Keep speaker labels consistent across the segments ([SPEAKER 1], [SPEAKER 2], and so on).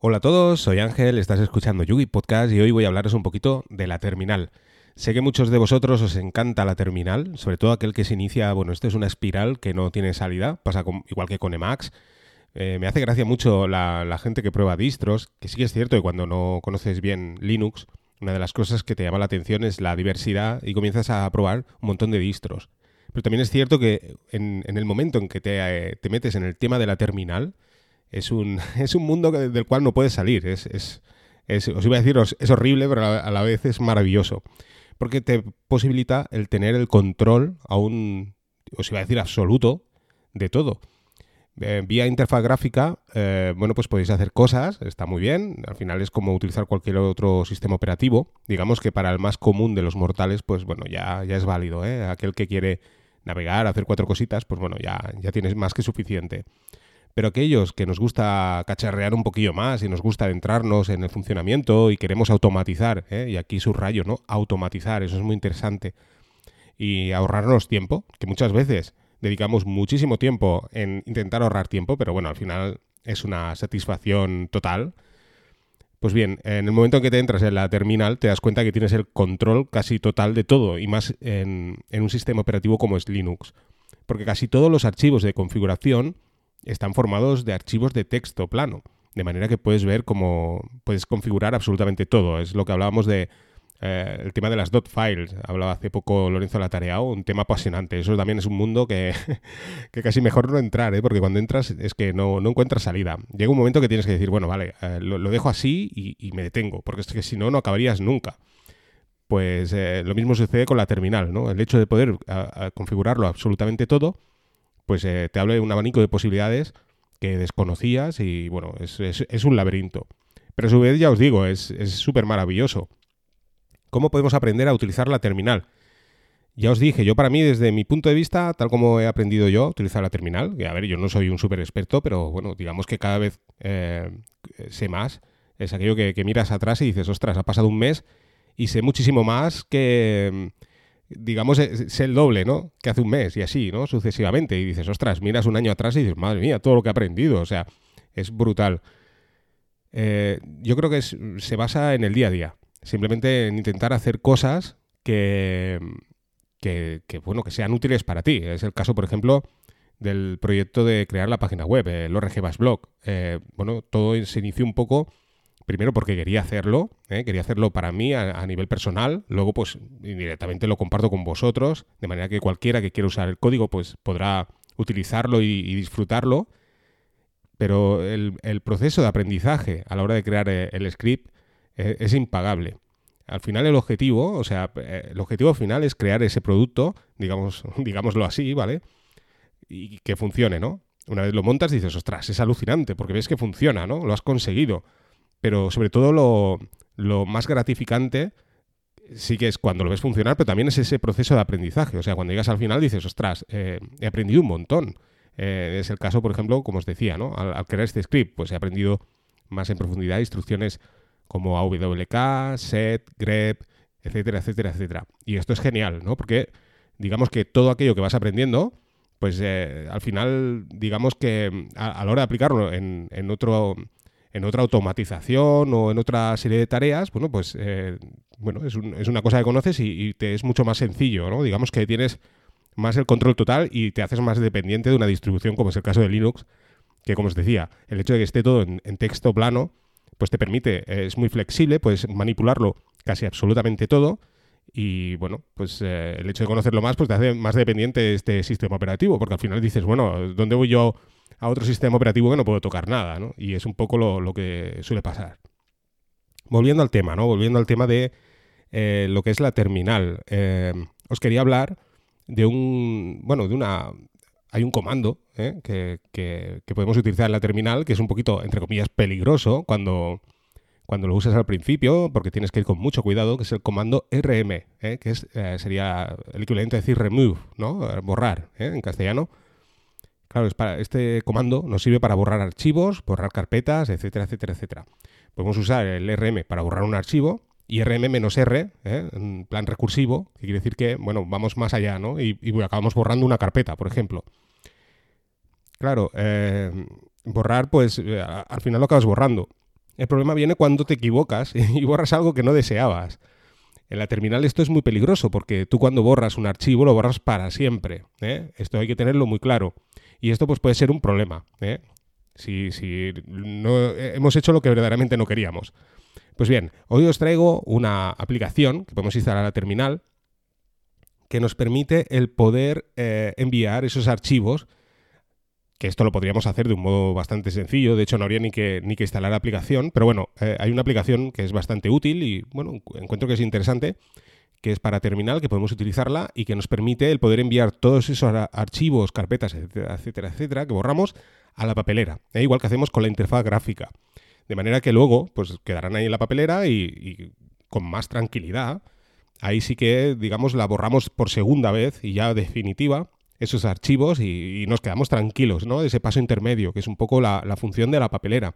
[SPEAKER 1] Hola a todos, soy Ángel, estás escuchando Yugi Podcast y hoy voy a hablaros un poquito de la terminal. Sé que muchos de vosotros os encanta la terminal, sobre todo aquel que se inicia, bueno, esto es una espiral que no tiene salida, pasa igual que con Emacs. Eh, me hace gracia mucho la, la, gente que prueba distros, que sí que es cierto que cuando no conoces bien Linux, una de las cosas que te llama la atención es la diversidad y comienzas a probar un montón de distros. Pero también es cierto que en, el momento en que eh, te metes en el tema de la terminal, es un, es un mundo del cual no puedes salir. Es, es, os iba a decir, es horrible, pero a la vez es maravilloso. Porque te posibilita el tener el control a os iba a decir, absoluto de todo. Eh, vía interfaz gráfica, eh, bueno, pues podéis hacer cosas, está muy bien. Al final es como utilizar cualquier otro sistema operativo. Digamos que para el más común de los mortales, pues bueno, ya, ya es válido. ¿eh? Aquel que quiere navegar, hacer cuatro cositas, pues bueno, ya, ya tienes más que suficiente. Pero aquellos que nos gusta cacharrear un poquillo más y nos gusta adentrarnos en el funcionamiento y queremos automatizar, ¿eh? y aquí subrayo, ¿no? Automatizar, eso es muy interesante. Y ahorrarnos tiempo, que muchas veces dedicamos muchísimo tiempo en intentar ahorrar tiempo, pero bueno, al final es una satisfacción total. Pues bien, en el momento en que te entras en la terminal te das cuenta que tienes el control casi total de todo, y más en, en un sistema operativo como es Linux. Porque casi todos los archivos de configuración están formados de archivos de texto plano, de manera que puedes ver cómo puedes configurar absolutamente todo. Es lo que hablábamos de eh, el tema de las dot files. Hablaba hace poco Lorenzo Latareao, un tema apasionante. Eso también es un mundo que, casi mejor no entrar, ¿eh? porque cuando entras es que no, encuentras salida. Llega un momento que tienes que decir, bueno, vale, eh, lo, dejo así y, me detengo, porque es que si no, no acabarías nunca. Pues lo mismo sucede con la terminal, ¿no? El hecho de poder configurarlo absolutamente todo pues eh, te hablo de un abanico de posibilidades que desconocías y bueno, es, un laberinto. Pero a su vez, ya os digo, es súper maravilloso. ¿Cómo podemos aprender a utilizar la terminal? Ya os dije, yo para mí, desde mi punto de vista, tal como he aprendido yo a utilizar la terminal, que a ver, yo no soy un súper experto, pero bueno, digamos que cada vez eh, sé más, es aquello que, que, miras atrás y dices, ostras, ha pasado un mes y sé muchísimo más que, digamos, es el doble, ¿no? Que hace un mes y así, ¿no? Sucesivamente. Y dices, ostras, miras un año atrás y dices, madre mía, todo lo que he aprendido. O sea, es brutal. Eh, yo creo que se basa en el día a día. Simplemente en intentar hacer cosas que, que, bueno, que sean útiles para ti. Es el caso, por ejemplo, del proyecto de crear la página web, el ORG Blog. Eh, bueno, todo se inició un poco Primero porque quería hacerlo, ¿eh? quería hacerlo para mí a, nivel personal. Luego, pues indirectamente lo comparto con vosotros, de manera que cualquiera que quiera usar el código, pues podrá utilizarlo y, disfrutarlo. Pero el, proceso de aprendizaje a la hora de crear eh, el, script eh, es impagable. Al final el objetivo, o sea, el objetivo final es crear ese producto, digamos, digámoslo así, ¿vale? Y que funcione, ¿no? Una vez lo montas dices, ostras, es alucinante, porque ves que funciona, ¿no? Lo has conseguido pero sobre todo lo, más gratificante sí que es cuando lo ves funcionar, pero también es ese proceso de aprendizaje. O sea, cuando llegas al final dices, ostras, eh, he aprendido un montón. Eh, es el caso, por ejemplo, como os decía, ¿no? Al, crear este script, pues he aprendido más en profundidad instrucciones como AWK, set, grep, etcétera, etcétera, etcétera. Y esto es genial, ¿no? Porque digamos que todo aquello que vas aprendiendo, pues eh, al final, digamos que a, la hora de aplicarlo en, en otro en otra automatización o en otra serie de tareas, bueno, pues eh, bueno, es, una cosa que conoces y, te es mucho más sencillo, ¿no? Digamos que tienes más el control total y te haces más dependiente de una distribución, como es el caso de Linux, que como os decía, el hecho de que esté todo en, texto plano, pues te permite, es muy flexible, puedes manipularlo casi absolutamente todo. Y bueno, pues eh, el hecho de conocerlo más, pues te hace más dependiente de este sistema operativo, porque al final dices, bueno, ¿dónde voy yo a otro sistema operativo que no puedo tocar nada, ¿no? Y es un poco lo, que suele pasar. Volviendo al tema, ¿no? Volviendo al tema de eh, lo que es la terminal. Eh, os quería hablar de un, bueno, de una... Hay un comando ¿eh? que, que, podemos utilizar en la terminal que es un poquito, entre comillas, peligroso cuando, cuando lo usas al principio, porque tienes que ir con mucho cuidado, que es el comando RM, que es, sería el equivalente a decir remove, ¿no? Borrar, en castellano. Claro, para, este comando nos sirve para borrar archivos, borrar carpetas, etcétera, etcétera, etcétera. Podemos usar el RM para borrar un archivo y RM-R, ¿eh? en plan recursivo, que quiere decir que, bueno, vamos más allá, ¿no? Y, acabamos borrando una carpeta, por ejemplo. Claro, eh, borrar, pues eh, al final lo acabas borrando. El problema viene cuando te equivocas y borras algo que no deseabas. En la terminal esto es muy peligroso porque tú cuando borras un archivo lo borras para siempre. ¿eh? Esto hay que tenerlo muy claro. Y esto pues puede ser un problema. ¿eh? Si, si no hemos hecho lo que verdaderamente no queríamos. Pues bien, hoy os traigo una aplicación que podemos instalar a la terminal que nos permite el poder eh, enviar esos archivos que esto lo podríamos hacer de un modo bastante sencillo, de hecho no habría ni que, ni que instalar la aplicación, pero bueno, eh, hay una aplicación que es bastante útil y bueno, encuentro que es interesante, que es para terminal, que podemos utilizarla y que nos permite el poder enviar todos esos archivos, carpetas, etcétera, etcétera, etcétera, que borramos a la papelera, ¿eh? igual que hacemos con la interfaz gráfica. De manera que luego pues quedarán ahí en la papelera y, y con más tranquilidad. Ahí sí que, digamos, la borramos por segunda vez y ya definitiva esos archivos y, nos quedamos tranquilos, ¿no? Ese paso intermedio, que es un poco la, función de la papelera.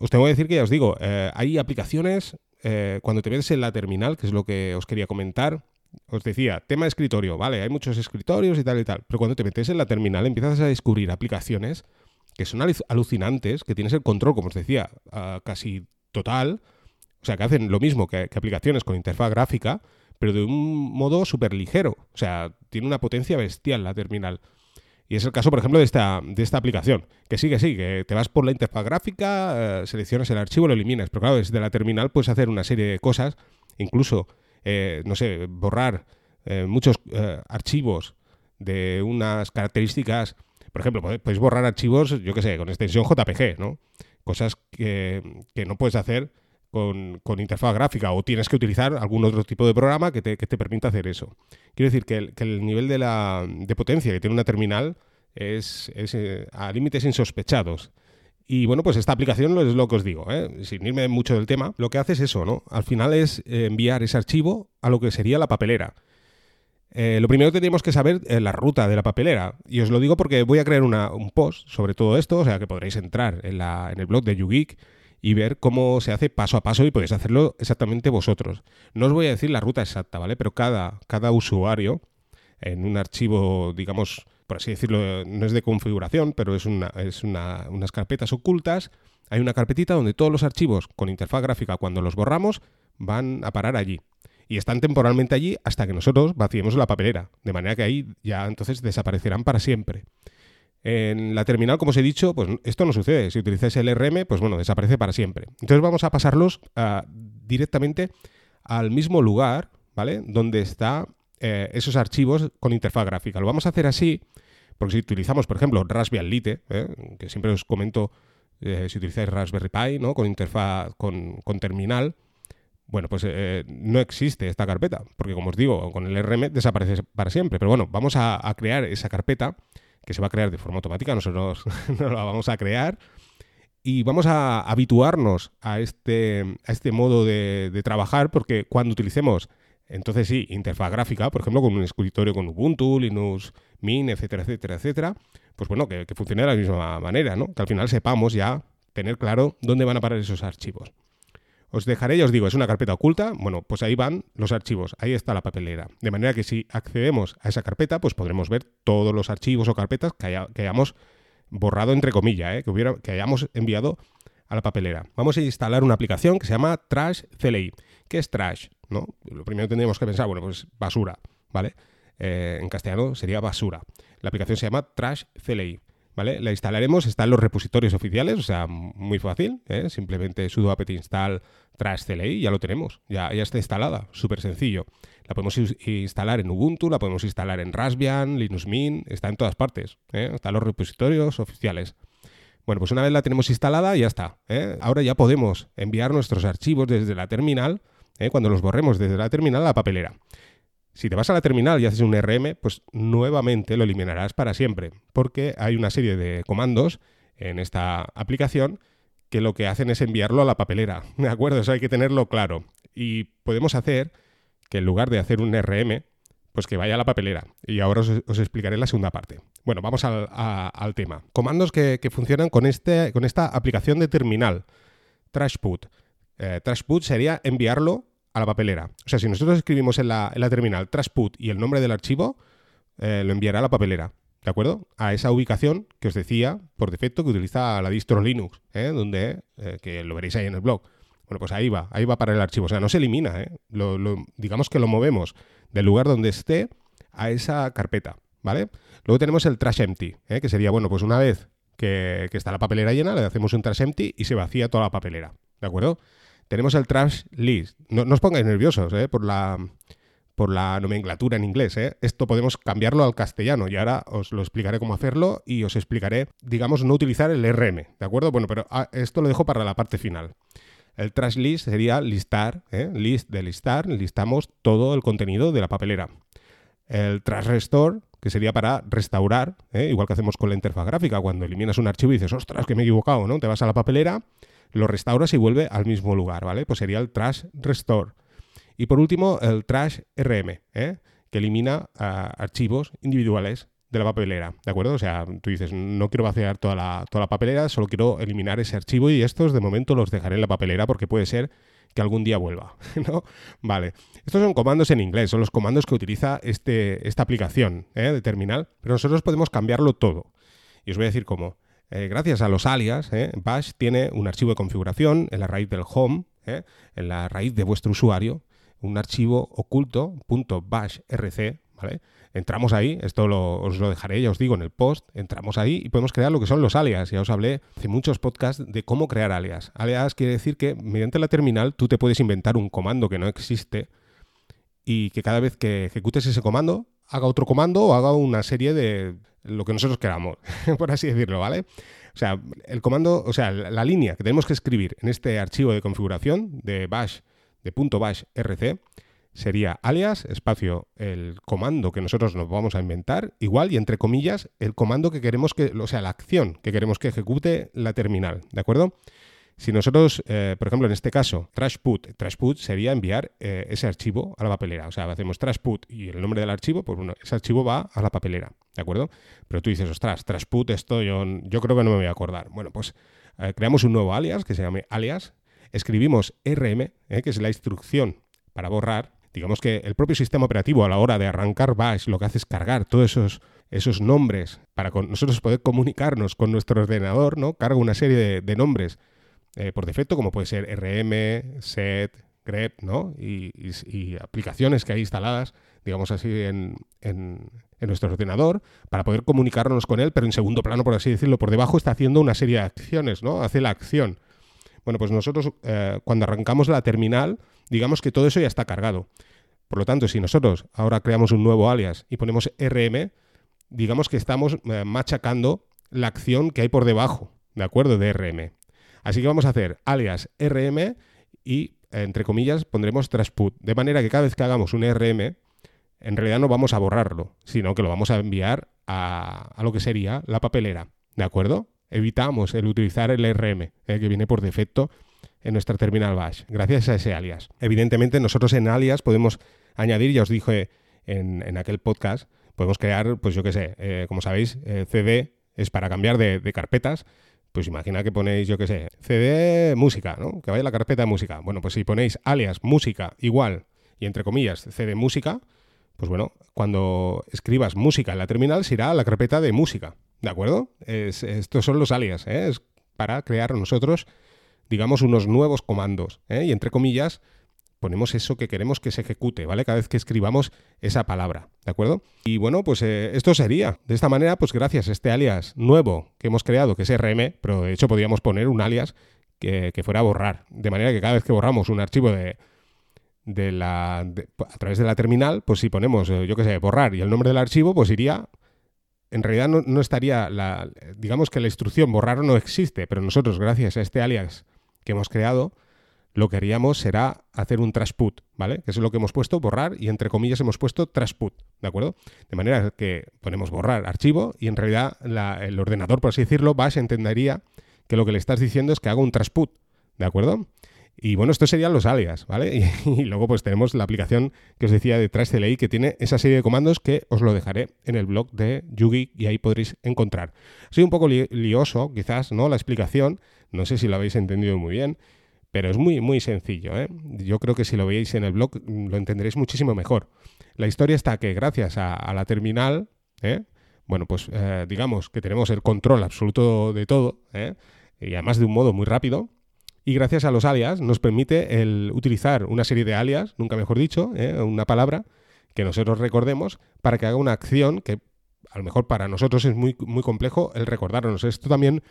[SPEAKER 1] Os tengo que decir que ya os digo, eh, hay aplicaciones, eh, cuando te metes en la terminal, que es lo que os quería comentar, os decía, tema escritorio, vale, hay muchos escritorios y tal y tal, pero cuando te metes en la terminal empiezas a descubrir aplicaciones que son alucinantes, que tienes el control, como os decía, casi total, o sea, que hacen lo mismo que aplicaciones con interfaz gráfica, pero de un modo súper ligero. O sea, tiene una potencia bestial la terminal. Y es el caso, por ejemplo, de esta, de esta aplicación. Que sí, que sí, que te vas por la interfaz gráfica, eh, seleccionas el archivo, lo eliminas. Pero claro, desde la terminal puedes hacer una serie de cosas, incluso, eh, no sé, borrar eh, muchos archivos de unas características. Por ejemplo, podéis borrar archivos, yo qué sé, con extensión JPG, ¿no? Cosas que, que no puedes hacer con, interfaz gráfica o tienes que utilizar algún otro tipo de programa que te, permita hacer eso. Quiero decir que el, nivel de, la, de, potencia que tiene una terminal es, eh, a límites insospechados. Y bueno, pues esta aplicación es lo que os digo, ¿eh? sin irme mucho del tema, lo que hace es eso, ¿no? Al final es eh, enviar ese archivo a lo que sería la papelera. lo primero que tenemos que saber es la ruta de la papelera. Y os lo digo porque voy a crear un post sobre todo esto, o sea que podréis entrar en, la, en el blog de YouGeek y ver cómo se hace paso a paso y podéis hacerlo exactamente vosotros. No os voy a decir la ruta exacta, ¿vale? Pero cada, cada usuario en un archivo, digamos, por así decirlo, no es de configuración, pero es, una, es unas carpetas ocultas. Hay una carpetita donde todos los archivos con interfaz gráfica, cuando los borramos, van a parar allí. Y están temporalmente allí hasta que nosotros vaciemos la papelera. De manera que ahí ya entonces desaparecerán para siempre. En la terminal, como os he dicho, pues esto no sucede. Si utilizáis el RM, pues bueno, desaparece para siempre. Entonces vamos a pasarlos ah, directamente al mismo lugar, ¿vale? Donde están eh, esos archivos con interfaz gráfica. Lo vamos a hacer así, porque si utilizamos, por ejemplo, Raspbian Lite, ¿eh? que siempre os comento, eh, si utilizáis Raspberry Pi, ¿no? Con interfaz, con, terminal, bueno, pues no existe esta carpeta, porque como os digo, con el RM desaparece para siempre. Pero bueno, vamos a crear esa carpeta que se va a crear de forma automática, nosotros no la vamos a crear. Y vamos a habituarnos a este, a este modo de, trabajar porque cuando utilicemos, entonces sí, interfaz gráfica, por ejemplo, con un escritorio con Ubuntu, Linux, Mint, etcétera, etcétera, etcétera, pues bueno, que, que funcione de la misma manera, ¿no? Que al final sepamos ya tener claro dónde van a parar esos archivos. Os dejaré, ya os digo, es una carpeta oculta. Bueno, pues ahí van los archivos, ahí está la papelera. De manera que si accedemos a esa carpeta, pues podremos ver todos los archivos o carpetas que, hayamos borrado, entre comillas, ¿eh? que, hubiera, que hayamos enviado a la papelera. Vamos a instalar una aplicación que se llama Trash CLI. ¿Qué es Trash? ¿No? Lo primero tendríamos que pensar, bueno, pues basura, ¿vale? Eh, en castellano sería basura. La aplicación se llama Trash CLI. La instalaremos, está en los repositorios oficiales, o sea, muy fácil, ¿eh? simplemente sudo apt install trash CLI, ya lo tenemos, ya, ya está instalada, súper sencillo. La podemos instalar en Ubuntu, la podemos instalar en Raspbian, Linux Mint, está en todas partes, ¿eh? está en los repositorios oficiales. Bueno, pues una vez la tenemos instalada, ya está. ¿eh? Ahora ya podemos enviar nuestros archivos desde la terminal, ¿eh? cuando los borremos desde la terminal a la papelera. Si te vas a la terminal y haces un RM, pues nuevamente lo eliminarás para siempre, porque hay una serie de comandos en esta aplicación que lo que hacen es enviarlo a la papelera. ¿De acuerdo? Eso hay que tenerlo claro. Y podemos hacer que en lugar de hacer un RM, pues que vaya a la papelera. Y ahora os, explicaré la segunda parte. Bueno, vamos al, tema. Comandos que, funcionan con, este, con esta aplicación de terminal. Trashput. Eh, trashput sería enviarlo a la papelera. O sea, si nosotros escribimos en la, terminal trashput y el nombre del archivo, eh, lo enviará a la papelera. ¿de acuerdo? A esa ubicación que os decía por defecto que utiliza la distro Linux, ¿eh? donde, eh, que lo veréis ahí en el blog. Bueno, pues ahí va, ahí va para el archivo. O sea, no se elimina, ¿eh? digamos que lo movemos del lugar donde esté a esa carpeta, ¿vale? Luego tenemos el trash empty, que sería, bueno, pues una vez que, está la papelera llena, le hacemos un trash empty y se vacía toda la papelera, ¿de acuerdo? Tenemos el trash list. No, os pongáis nerviosos ¿eh? por, la, por la nomenclatura en inglés. ¿eh? Esto podemos cambiarlo al castellano y ahora os lo explicaré cómo hacerlo y os explicaré, digamos, no utilizar el RM, ¿de acuerdo? Bueno, pero ah, esto lo dejo para la parte final. El trash list sería listar, ¿eh? list de listar, listamos todo el contenido de la papelera. El trash restore, que sería para restaurar, ¿eh? igual que hacemos con la interfaz gráfica, cuando eliminas un archivo y dices, ostras, que me he equivocado, ¿no? Te vas a la papelera, lo restauras y vuelve al mismo lugar, ¿vale? Pues sería el trash restore. Y por último, el trash RM, ¿eh? que elimina ah, archivos individuales de la papelera, ¿de acuerdo? O sea, tú dices, no quiero vaciar toda la, toda la papelera, solo quiero eliminar ese archivo y estos de momento los dejaré en la papelera porque puede ser que algún día vuelva, ¿no? Vale. Estos son comandos en inglés, son los comandos que utiliza este, esta aplicación ¿eh? de terminal, pero nosotros podemos cambiarlo todo. Y os voy a decir cómo. Eh, gracias a los alias, ¿eh? Bash tiene un archivo de configuración en la raíz del home, en la raíz de vuestro usuario, un archivo oculto, .bashrc, ¿vale? Entramos ahí, esto os lo dejaré, ya os digo, en el post, entramos ahí y podemos crear lo que son los alias. Ya os hablé hace muchos podcasts de cómo crear alias. Alias quiere decir que mediante la terminal tú te puedes inventar un comando que no existe y que cada vez que ejecutes ese comando haga otro comando o haga una serie de lo que nosotros queramos, por así decirlo, ¿vale? O sea, el comando, o sea, la, línea que tenemos que escribir en este archivo de configuración de bash, de .bash rc, sería alias, espacio, el comando que nosotros nos vamos a inventar, igual y entre comillas, el comando que queremos que, o sea, la acción que queremos que ejecute la terminal, ¿de acuerdo? Si nosotros, eh, por ejemplo, en este caso, trashput, trashput sería enviar eh, ese archivo a la papelera. O sea, hacemos trashput y el nombre del archivo, pues bueno, ese archivo va a la papelera, ¿de acuerdo? Pero tú dices, ostras, trashput, esto yo, yo creo que no me voy a acordar. Bueno, pues eh, creamos un nuevo alias que se llame alias, escribimos rm, que es la instrucción para borrar, digamos que el propio sistema operativo a la hora de arrancar Bash lo que hace es cargar todos esos, esos nombres para nosotros poder comunicarnos con nuestro ordenador, ¿no? Carga una serie de, nombres eh, por defecto, como puede ser RM, set, grep, ¿no? Y, aplicaciones que hay instaladas, digamos así, en, en, nuestro ordenador para poder comunicarnos con él, pero en segundo plano, por así decirlo, por debajo está haciendo una serie de acciones, ¿no? Hace la acción. Bueno, pues nosotros eh, cuando arrancamos la terminal, digamos que todo eso ya está cargado. Por lo tanto, si nosotros ahora creamos un nuevo alias y ponemos RM, digamos que estamos eh, machacando la acción que hay por debajo, ¿de acuerdo? De RM. Así que vamos a hacer alias RM y, entre comillas, pondremos trasput. De manera que cada vez que hagamos un RM, en realidad no vamos a borrarlo, sino que lo vamos a enviar a, a lo que sería la papelera, ¿de acuerdo? Evitamos el utilizar el RM, eh, que viene por defecto en nuestra terminal bash, gracias a ese alias. Evidentemente, nosotros en alias podemos añadir, ya os dije en, aquel podcast, podemos crear, pues yo qué sé, eh, como sabéis, eh, CD es para cambiar de, carpetas. Pues imagina que ponéis, yo qué sé, CD música, ¿no? Que vaya la carpeta de música. Bueno, pues si ponéis alias música igual y entre comillas CD música, pues bueno, cuando escribas música en la terminal se irá a la carpeta de música, ¿de acuerdo? estos son los alias, ¿eh? es para crear nosotros digamos, unos nuevos comandos. ¿eh? Y entre comillas, ponemos eso que queremos que se ejecute, ¿vale? Cada vez que escribamos esa palabra, ¿de acuerdo? Y bueno, pues eh, esto sería. De esta manera, pues gracias a este alias nuevo que hemos creado, que es RM, pero de hecho podríamos poner un alias que, fuera a borrar. De manera que cada vez que borramos un archivo de, de la, a través de la terminal, pues si ponemos, eh, yo qué sé, borrar y el nombre del archivo, pues iría en realidad no, no, estaría, la, digamos que la instrucción borrar no existe, pero nosotros gracias a este alias que hemos creado, lo que haríamos será hacer un trasput, ¿vale? Que es lo que hemos puesto, borrar, y entre comillas hemos puesto trasput, ¿de acuerdo? De manera que ponemos borrar archivo y en realidad el ordenador, por así decirlo, Bash entendería que lo que le estás diciendo es que haga un trasput, ¿de acuerdo? Y bueno, estos serían los alias, ¿vale? Y, luego pues tenemos la aplicación que os decía de TraceCLI que tiene esa serie de comandos que os lo dejaré en el blog de Yugi y ahí podréis encontrar. Soy un poco lioso, quizás, ¿no? La explicación, no sé si lo habéis entendido muy bien, pero es muy, muy sencillo. ¿eh? Yo creo que si lo veis en el blog lo entenderéis muchísimo mejor. La historia está que gracias a, la terminal, ¿eh? bueno, pues eh, digamos que tenemos el control absoluto de todo, ¿eh? y además de un modo muy rápido. Y gracias a los alias nos permite el utilizar una serie de alias, nunca mejor dicho, ¿eh? una palabra que nosotros recordemos para que haga una acción que a lo mejor para nosotros es muy, muy complejo el recordarnos. Esto también,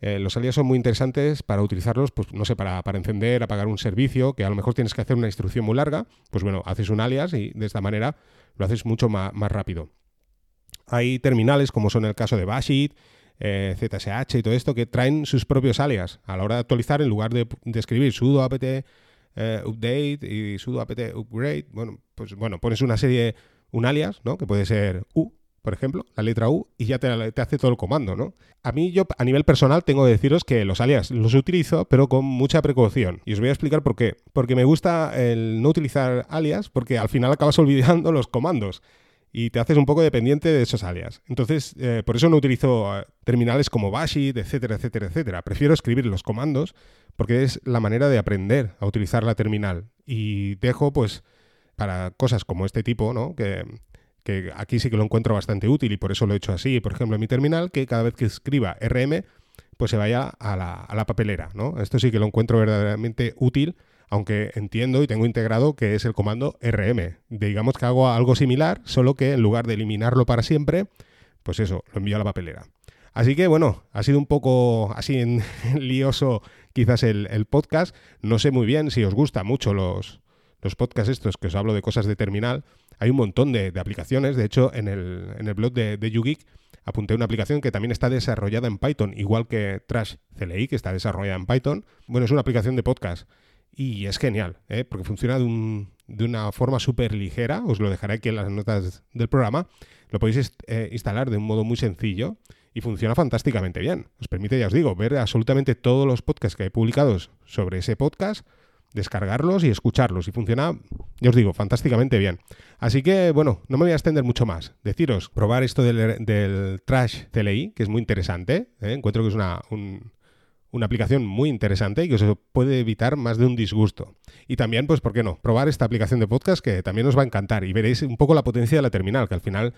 [SPEAKER 1] los alias son muy interesantes para utilizarlos, pues no sé, para, encender, apagar un servicio, que a lo mejor tienes que hacer una instrucción muy larga, pues bueno, haces un alias y de esta manera lo haces mucho más, rápido. Hay terminales, como son el caso de Bashit, eh, ZSH y todo esto, que traen sus propios alias a la hora de actualizar, en lugar de, escribir sudo apt eh, update y sudo apt upgrade, bueno, pues bueno, pones una serie, un alias, ¿no? Que puede ser U, por ejemplo, la letra U, y ya te, hace todo el comando, ¿no? A mí, yo, a nivel personal, tengo que deciros que los alias los utilizo, pero con mucha precaución. Y os voy a explicar por qué. Porque me gusta el no utilizar alias, porque al final acabas olvidando los comandos y te haces un poco dependiente de esos alias. Entonces, eh, por eso no utilizo eh, terminales como Bashit, etcétera, etcétera, etcétera. Prefiero escribir los comandos porque es la manera de aprender a utilizar la terminal. Y dejo, pues, para cosas como este tipo, ¿no? Que, que aquí sí que lo encuentro bastante útil y por eso lo he hecho así, por ejemplo, en mi terminal, que cada vez que escriba RM, pues se vaya a la, a la papelera, ¿no? Esto sí que lo encuentro verdaderamente útil aunque entiendo y tengo integrado que es el comando RM. Digamos que hago algo similar, solo que en lugar de eliminarlo para siempre, pues eso, lo envío a la papelera. Así que bueno, ha sido un poco así en, lioso quizás el, podcast. No sé muy bien si os gustan mucho los, los podcasts estos que os hablo de cosas de terminal. Hay un montón de, aplicaciones. De hecho, en el, en el blog de, de YouGeek apunté una aplicación que también está desarrollada en Python, igual que Trash CLI, que está desarrollada en Python. Bueno, es una aplicación de podcast y es genial, ¿eh? porque funciona de, una forma súper ligera. Os lo dejaré aquí en las notas del programa. Lo podéis eh, instalar de un modo muy sencillo y funciona fantásticamente bien. Os permite, ya os digo, ver absolutamente todos los podcasts que hay publicados sobre ese podcast, descargarlos y escucharlos. Y funciona, ya os digo, fantásticamente bien. Así que, bueno, no me voy a extender mucho más. Deciros, probar esto del, Trash CLI, que es muy interesante. ¿eh? Encuentro que es una, un, una aplicación muy interesante y que os puede evitar más de un disgusto. Y también, pues, ¿por qué no? Probar esta aplicación de podcast que también os va a encantar y veréis un poco la potencia de la terminal, que al final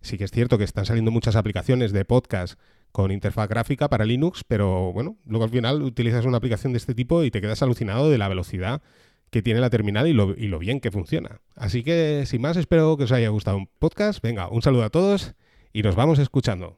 [SPEAKER 1] sí que es cierto que están saliendo muchas aplicaciones de podcast con interfaz gráfica para Linux, pero bueno, luego al final utilizas una aplicación de este tipo y te quedas alucinado de la velocidad que tiene la terminal y lo, y lo bien que funciona. Así que, sin más, espero que os haya gustado un podcast. Venga, un saludo a todos y nos vamos escuchando.